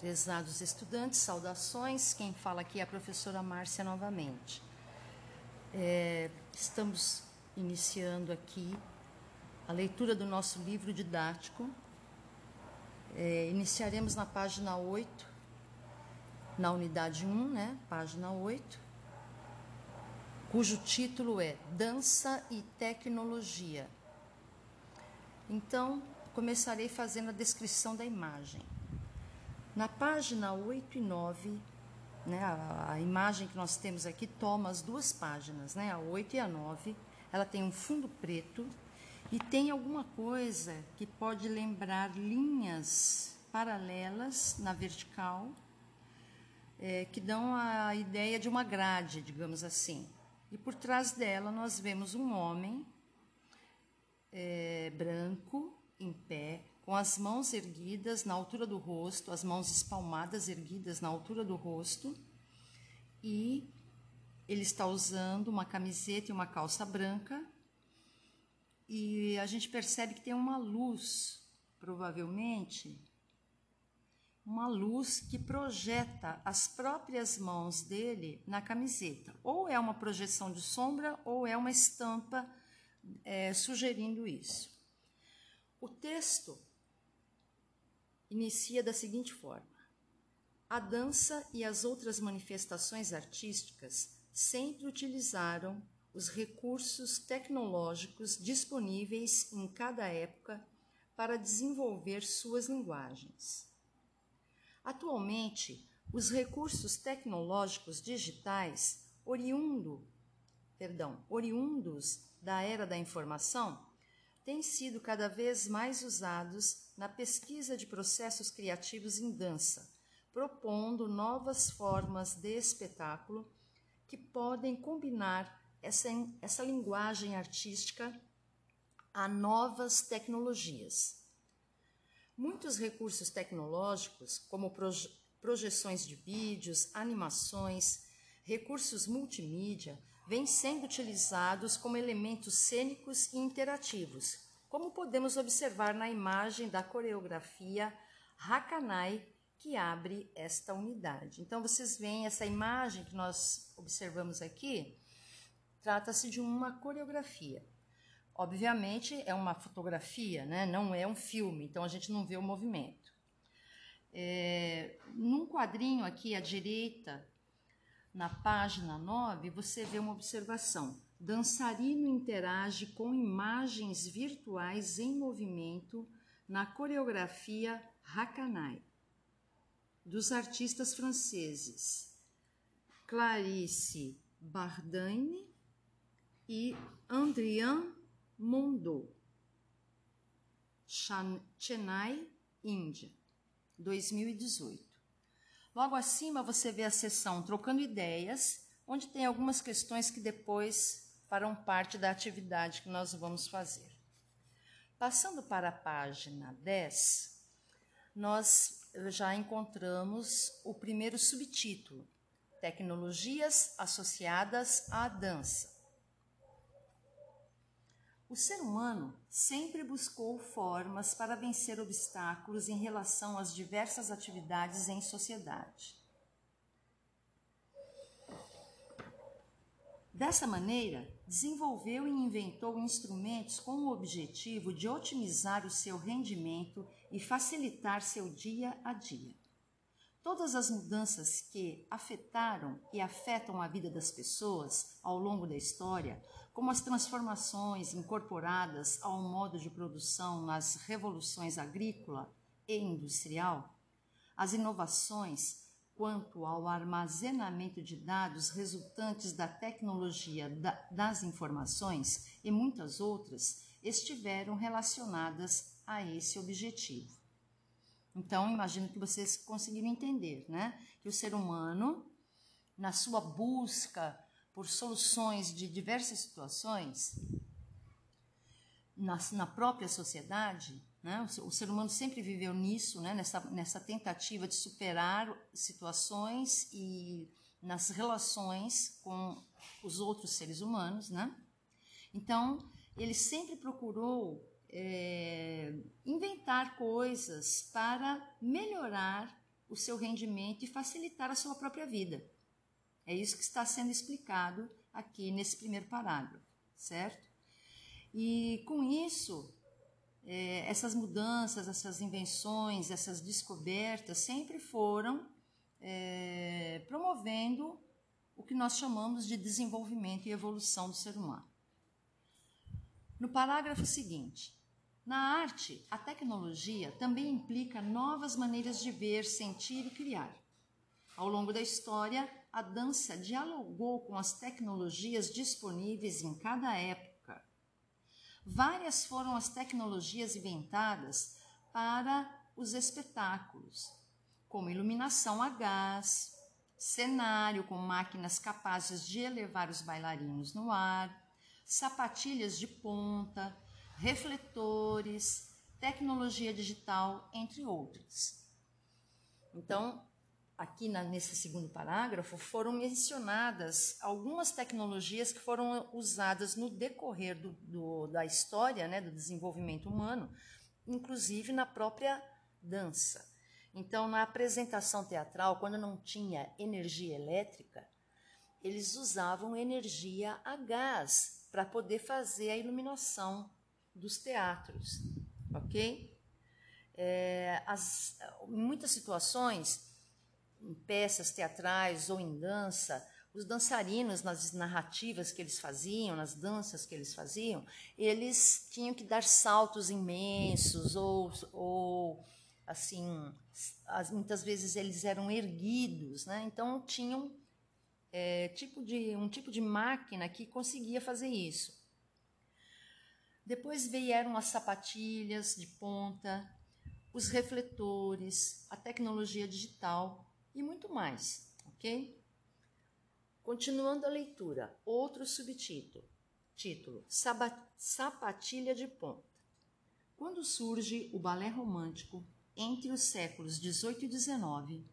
Prezados estudantes, saudações. Quem fala aqui é a professora Márcia novamente. É, estamos iniciando aqui a leitura do nosso livro didático. É, iniciaremos na página 8, na unidade 1, né? Página 8, cujo título é Dança e Tecnologia. Então, começarei fazendo a descrição da imagem. Na página 8 e 9, né, a, a, imagem que nós temos aqui toma as duas páginas, né, a 8 e a 9. Ela tem um fundo preto e tem alguma coisa que pode lembrar linhas paralelas na vertical, é, que dão a ideia de uma grade, digamos assim. E por trás dela nós vemos um homem é, branco, em pé, com as mãos erguidas na altura do rosto, as mãos espalmadas erguidas na altura do rosto, e ele está usando uma camiseta e uma calça branca, e a gente percebe que tem uma luz, provavelmente, uma luz que projeta as próprias mãos dele na camiseta. Ou é uma projeção de sombra, ou é uma estampa é, sugerindo isso. O texto inicia da seguinte forma: A dança e as outras manifestações artísticas sempre utilizaram os recursos tecnológicos disponíveis em cada época para desenvolver suas linguagens. Atualmente, os recursos tecnológicos digitais oriundo, perdão, oriundos da era da informação têm sido cada vez mais usados na pesquisa de processos criativos em dança, propondo novas formas de espetáculo que podem combinar essa, essa linguagem artística a novas tecnologias. Muitos recursos tecnológicos, como proje projeções de vídeos, animações, recursos multimídia, vêm sendo utilizados como elementos cênicos e interativos, como podemos observar na imagem da coreografia Hakanai que abre esta unidade. Então vocês veem essa imagem que nós observamos aqui, trata-se de uma coreografia. Obviamente é uma fotografia, né? não é um filme, então a gente não vê o movimento. É, num quadrinho aqui à direita na página 9, você vê uma observação. Dançarino interage com imagens virtuais em movimento na coreografia Hakanai, dos artistas franceses Clarice Bardaine e Andrian Mondot, Chennai, Índia, 2018. Logo acima você vê a seção Trocando Ideias, onde tem algumas questões que depois farão parte da atividade que nós vamos fazer. Passando para a página 10, nós já encontramos o primeiro subtítulo: Tecnologias associadas à dança. O ser humano sempre buscou formas para vencer obstáculos em relação às diversas atividades em sociedade. Dessa maneira, desenvolveu e inventou instrumentos com o objetivo de otimizar o seu rendimento e facilitar seu dia a dia. Todas as mudanças que afetaram e afetam a vida das pessoas ao longo da história como as transformações incorporadas ao modo de produção nas revoluções agrícola e industrial, as inovações quanto ao armazenamento de dados resultantes da tecnologia das informações e muitas outras estiveram relacionadas a esse objetivo. Então, imagino que vocês conseguiram entender, né? Que o ser humano, na sua busca por soluções de diversas situações na, na própria sociedade, né? o, ser humano sempre viveu nisso, né? nessa, nessa tentativa de superar situações e nas relações com os outros seres humanos. Né? Então, ele sempre procurou é, inventar coisas para melhorar o seu rendimento e facilitar a sua própria vida. É isso que está sendo explicado aqui nesse primeiro parágrafo, certo? E com isso, é, essas mudanças, essas invenções, essas descobertas sempre foram é, promovendo o que nós chamamos de desenvolvimento e evolução do ser humano. No parágrafo seguinte, na arte, a tecnologia também implica novas maneiras de ver, sentir e criar. Ao longo da história, a dança dialogou com as tecnologias disponíveis em cada época. Várias foram as tecnologias inventadas para os espetáculos, como iluminação a gás, cenário com máquinas capazes de elevar os bailarinos no ar, sapatilhas de ponta, refletores, tecnologia digital, entre outras. Então, aqui na, nesse segundo parágrafo, foram mencionadas algumas tecnologias que foram usadas no decorrer do, do, da história, né, do desenvolvimento humano, inclusive na própria dança. Então, na apresentação teatral, quando não tinha energia elétrica, eles usavam energia a gás para poder fazer a iluminação dos teatros, ok? É, as, muitas situações, em peças teatrais ou em dança, os dançarinos, nas narrativas que eles faziam, nas danças que eles faziam, eles tinham que dar saltos imensos ou, ou assim, muitas vezes eles eram erguidos, né? Então tinham é, tipo de, um tipo de máquina que conseguia fazer isso. Depois vieram as sapatilhas de ponta, os refletores, a tecnologia digital e muito mais, ok? Continuando a leitura, outro subtítulo, título, Sapatilha de Ponta. Quando surge o balé romântico entre os séculos XVIII e XIX,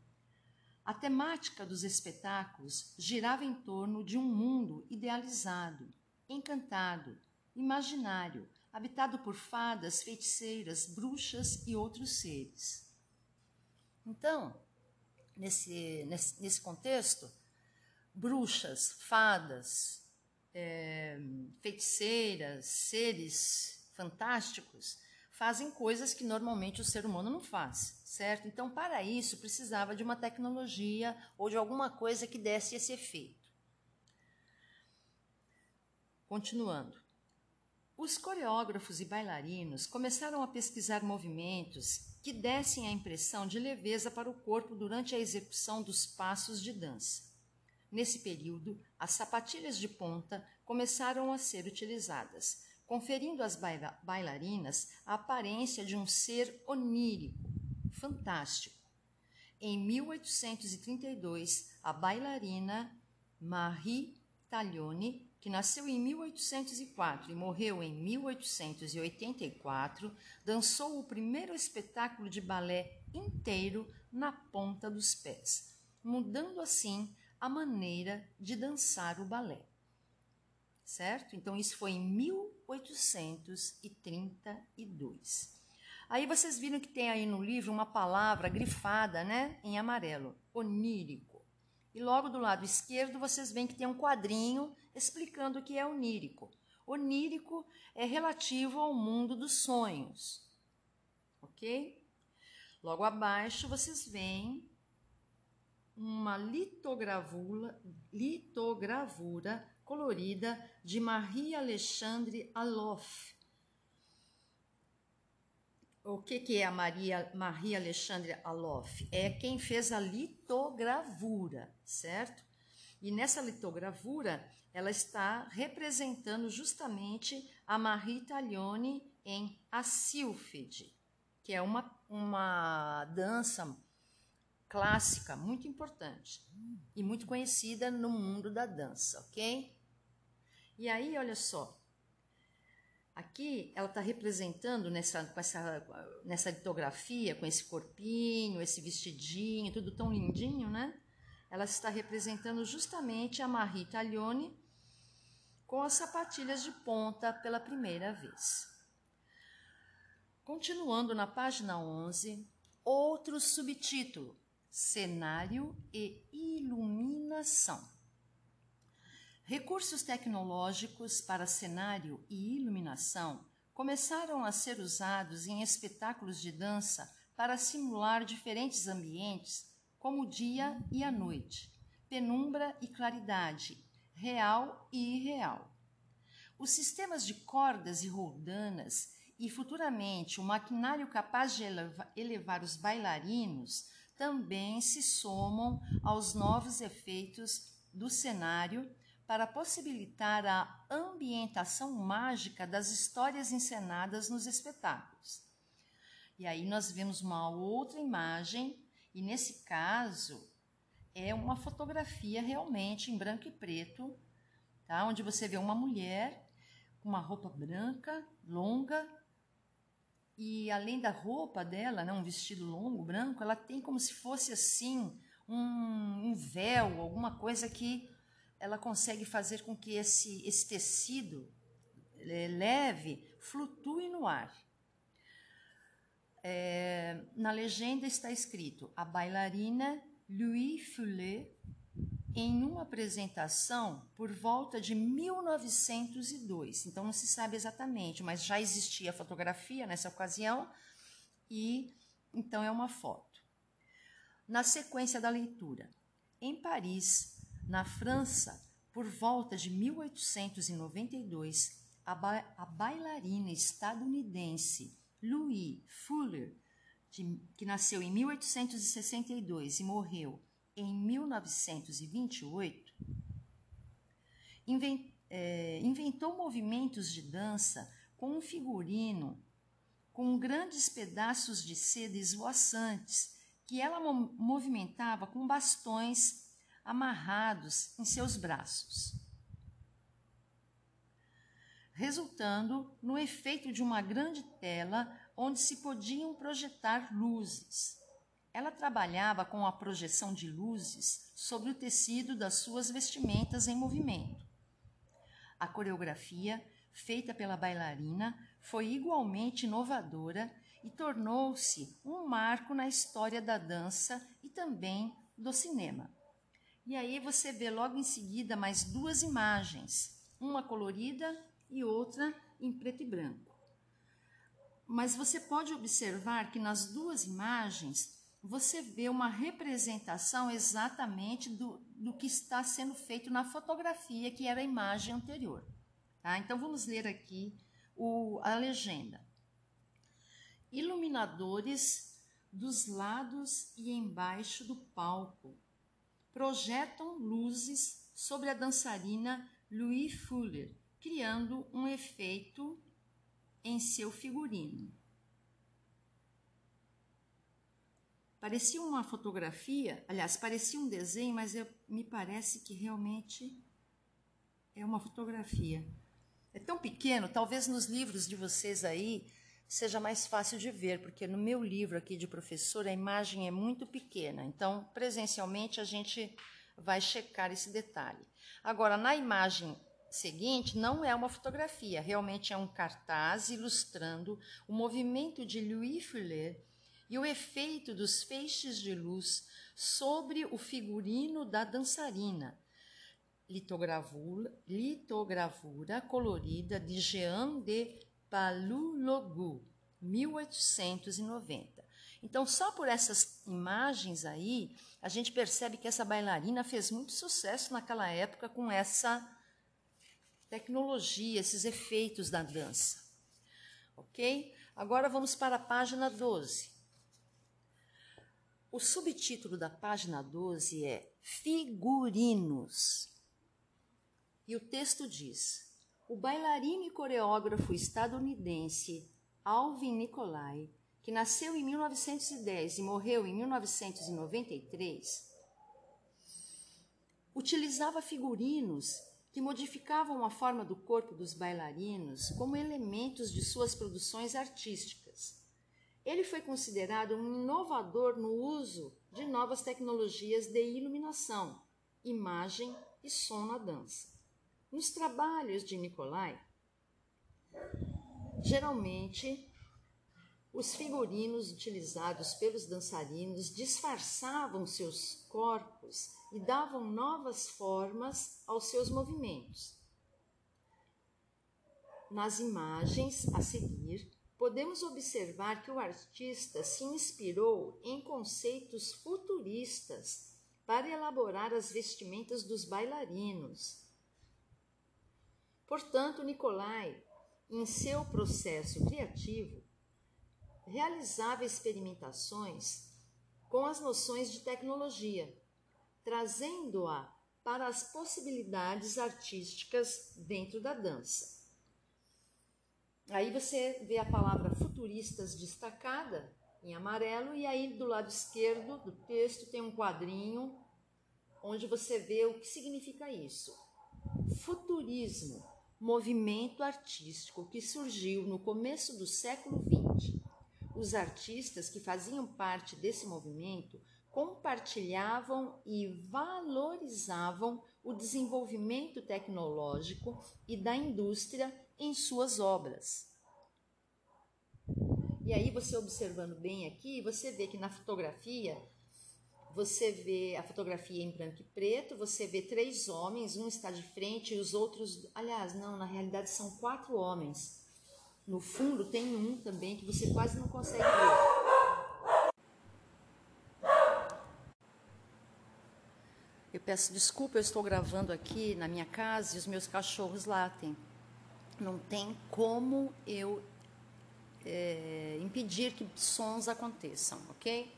a temática dos espetáculos girava em torno de um mundo idealizado, encantado, imaginário, habitado por fadas, feiticeiras, bruxas e outros seres. Então, nesse, nesse, nesse contexto, bruxas, fadas, é, feiticeiras, seres fantásticos fazem coisas que normalmente o ser humano não faz, certo? Então, para isso, precisava de uma tecnologia ou de alguma coisa que desse esse efeito. Continuando. Os coreógrafos e bailarinos começaram a pesquisar movimentos que dessem a impressão de leveza para o corpo durante a execução dos passos de dança. Nesse período, as sapatilhas de ponta começaram a ser utilizadas, conferindo às bailarinas a aparência de um ser onírico, fantástico. Em 1832, a bailarina Marie Taglioni, que nasceu em 1804 e morreu em 1884, dançou o primeiro espetáculo de balé inteiro na ponta dos pés, mudando assim a maneira de dançar o balé certo? Então isso foi em 1832. Aí vocês viram que tem aí no livro uma palavra grifada, né, em amarelo, onírico. E logo do lado esquerdo vocês veem que tem um quadrinho explicando o que é onírico. Onírico é relativo ao mundo dos sonhos. OK? Logo abaixo vocês veem uma litogravura, litogravura colorida de Marie Alexandre Aloff. O que, que é a Maria, Marie Alexandre Aloff? É quem fez a litogravura, certo? E nessa litogravura, ela está representando justamente a Marie Taglioni em A Sílfide, que é uma, uma dança clássica muito importante e muito conhecida no mundo da dança, ok? E aí, olha só, aqui ela está representando nessa, com essa, nessa litografia, com esse corpinho, esse vestidinho, tudo tão lindinho, né? Ela está representando justamente a Marie Taglioni com as sapatilhas de ponta pela primeira vez. Continuando na página 11, outro subtítulo: cenário e iluminação. Recursos tecnológicos para cenário e iluminação começaram a ser usados em espetáculos de dança para simular diferentes ambientes, como o dia e a noite, penumbra e claridade, real e irreal. Os sistemas de cordas e roldanas e futuramente o maquinário capaz de elevar os bailarinos também se somam aos novos efeitos do cenário para possibilitar a ambientação mágica das histórias encenadas nos espetáculos. E aí nós vemos uma outra imagem, e nesse caso é uma fotografia realmente em branco e preto, tá? onde você vê uma mulher com uma roupa branca, longa, e além da roupa dela, né, um vestido longo, branco, ela tem como se fosse assim um, um véu, alguma coisa que ela consegue fazer com que esse, esse tecido é, leve flutue no ar. É, na legenda está escrito: a bailarina Louis Foulet em uma apresentação por volta de 1902. Então não se sabe exatamente, mas já existia fotografia nessa ocasião e então é uma foto. Na sequência da leitura, em Paris, na França, por volta de 1892, a, ba a bailarina estadunidense Louis Fuller, que nasceu em 1862 e morreu em 1928, é, inventou movimentos de dança com um figurino com grandes pedaços de seda esvoaçantes que ela movimentava com bastões amarrados em seus braços, resultando no efeito de uma grande tela onde se podiam projetar luzes. Ela trabalhava com a projeção de luzes sobre o tecido das suas vestimentas em movimento. A coreografia, feita pela bailarina, foi igualmente inovadora e tornou-se um marco na história da dança e também do cinema. E aí você vê logo em seguida mais duas imagens, uma colorida e outra em preto e branco. Mas você pode observar que nas duas imagens você vê uma representação exatamente do, do que está sendo feito na fotografia, que era a imagem anterior. Tá? Então vamos ler aqui o, a legenda. Iluminadores dos lados e embaixo do palco projetam luzes sobre a dançarina Louis Fuller, criando um efeito em seu figurino. Parecia uma fotografia, aliás, parecia um desenho, mas eu, me parece que realmente é uma fotografia. É tão pequeno, talvez nos livros de vocês aí seja mais fácil de ver, porque no meu livro aqui de professor a imagem é muito pequena. Então, presencialmente a gente vai checar esse detalhe. Agora, na imagem seguinte, não é uma fotografia, realmente é um cartaz ilustrando o movimento de Louis Fuller e o efeito dos feixes de luz sobre o figurino da dançarina. Litogravura, litogravura colorida de Jean de Palulogu, 1890. Então, só por essas imagens aí, a gente percebe que essa bailarina fez muito sucesso naquela época com essa tecnologia, esses efeitos da dança. Ok? Agora vamos para a página 12. O subtítulo da página 12 é Figurinos. E o texto diz: O bailarino e coreógrafo estadunidense Alvin Nicolai, que nasceu em 1910 e morreu em 1993, utilizava figurinos que modificavam a forma do corpo dos bailarinos como elementos de suas produções artísticas. Ele foi considerado um inovador no uso de novas tecnologias de iluminação, imagem e som na dança. Nos trabalhos de Nicolai, geralmente os figurinos utilizados pelos dançarinos disfarçavam seus corpos e davam novas formas aos seus movimentos. Nas imagens a seguir, podemos observar que o artista se inspirou em conceitos futuristas para elaborar as vestimentas dos bailarinos. Portanto, Nicolai, em seu processo criativo, realizava experimentações com as noções de tecnologia, trazendo-a para as possibilidades artísticas dentro da dança. Aí você vê a palavra futuristas destacada em amarelo e aí do lado esquerdo do texto tem um quadrinho onde você vê o que significa isso. Futurismo, movimento artístico que surgiu no começo do século XX. Os artistas que faziam parte desse movimento compartilhavam e valorizavam o desenvolvimento tecnológico e da indústria em suas obras. E aí você observando bem aqui, você vê que na fotografia, você vê a fotografia em branco e preto, você vê três homens, um está de frente e os outros, aliás, não, na realidade são quatro homens. No fundo tem um também que você quase não consegue ver. Eu peço desculpa, eu estou gravando aqui na minha casa e os meus cachorros latem não tem como eu é, impedir que sons aconteçam, ok?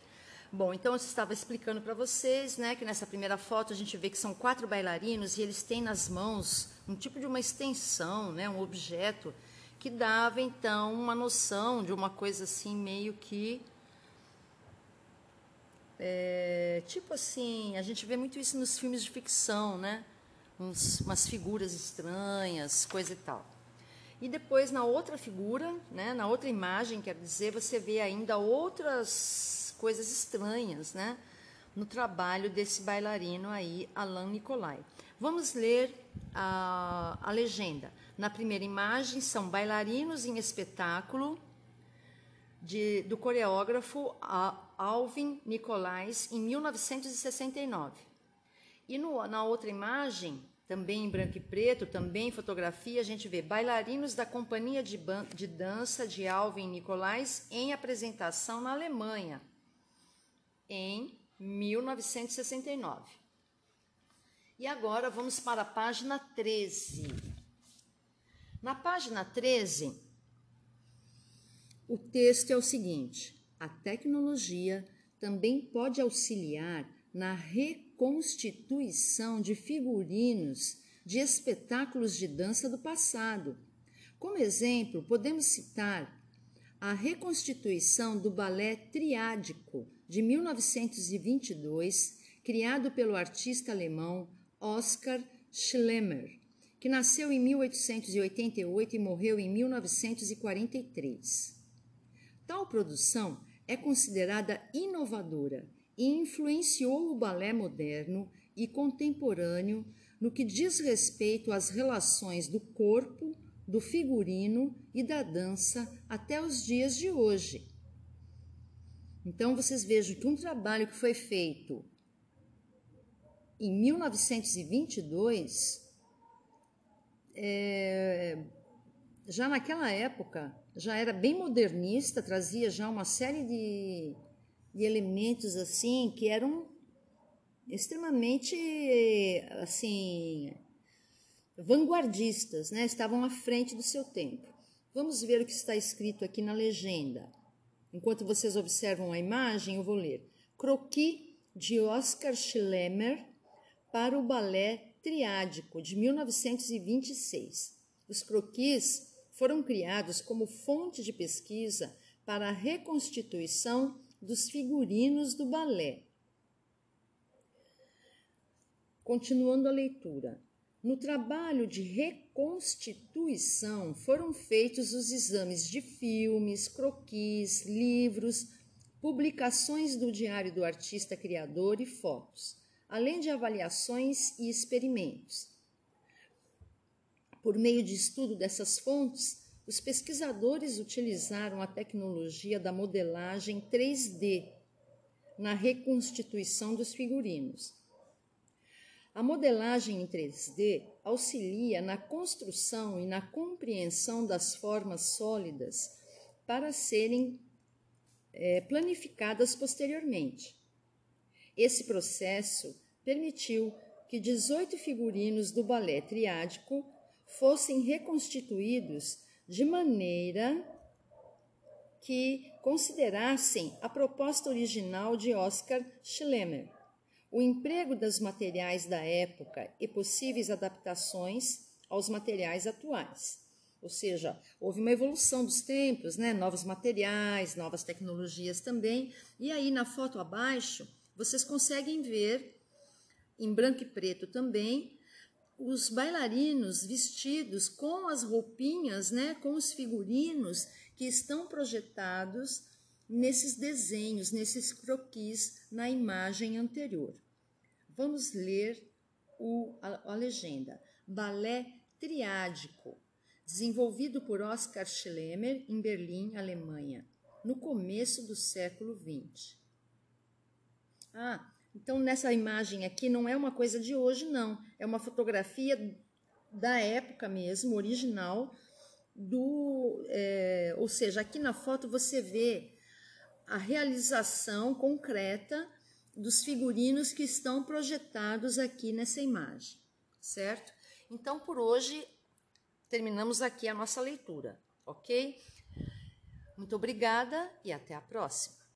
Bom, então eu estava explicando para vocês, né, que nessa primeira foto a gente vê que são quatro bailarinos e eles têm nas mãos um tipo de uma extensão, né, um objeto que dava então uma noção de uma coisa assim meio que é, tipo assim, a gente vê muito isso nos filmes de ficção, né? Uns, umas figuras estranhas, coisa e tal. E depois, na outra figura, né, na outra imagem, quer dizer, você vê ainda outras coisas estranhas né, no trabalho desse bailarino aí, Alain Nicolai. Vamos ler a, a legenda. Na primeira imagem, são bailarinos em espetáculo de, do coreógrafo Alvin Nicolais, em 1969. E no, na outra imagem, também em branco e preto, também em fotografia, a gente vê bailarinos da Companhia de, de Dança de Alvin Nicolais em apresentação na Alemanha, em 1969. E agora vamos para a página 13. Na página 13, o texto é o seguinte: a tecnologia também pode auxiliar na reconstituição de figurinos de espetáculos de dança do passado. Como exemplo, podemos citar a reconstituição do balé triádico de 1922, criado pelo artista alemão Oskar Schlemmer, que nasceu em 1888 e morreu em 1943. Tal produção é considerada inovadora e influenciou o balé moderno e contemporâneo no que diz respeito às relações do corpo, do figurino e da dança até os dias de hoje. Então vocês vejam que um trabalho que foi feito em 1922, é, já naquela época, já era bem modernista, trazia já uma série de de elementos assim que eram extremamente assim vanguardistas, né? Estavam à frente do seu tempo. Vamos ver o que está escrito aqui na legenda. Enquanto vocês observam a imagem, eu vou ler. Croquis de Oscar Schlemmer para o balé triádico de 1926. Os croquis foram criados como fonte de pesquisa para a reconstituição dos figurinos do balé. Continuando a leitura. No trabalho de reconstituição foram feitos os exames de filmes, croquis, livros, publicações do Diário do Artista Criador e fotos, além de avaliações e experimentos. Por meio de estudo dessas fontes, os pesquisadores utilizaram a tecnologia da modelagem 3D na reconstituição dos figurinos. A modelagem em 3D auxilia na construção e na compreensão das formas sólidas para serem é, planificadas posteriormente. Esse processo permitiu que 18 figurinos do balé triádico fossem reconstituídos de maneira que considerassem a proposta original de Oscar Schlemmer, o emprego dos materiais da época e possíveis adaptações aos materiais atuais. Ou seja, houve uma evolução dos tempos, né? novos materiais, novas tecnologias também. E aí na foto abaixo, vocês conseguem ver, em branco e preto também, os bailarinos vestidos com as roupinhas, né, com os figurinos que estão projetados nesses desenhos, nesses croquis na imagem anterior. Vamos ler o, a, a legenda. Balé triádico, desenvolvido por Oskar Schlemmer em Berlim, Alemanha, no começo do século XX. Ah, então, nessa imagem aqui não é uma coisa de hoje, não. É uma fotografia da época mesmo, original, do, é, ou seja, aqui na foto você vê a realização concreta dos figurinos que estão projetados aqui nessa imagem, certo? Então, por hoje, terminamos aqui a nossa leitura, ok? Muito obrigada e até a próxima.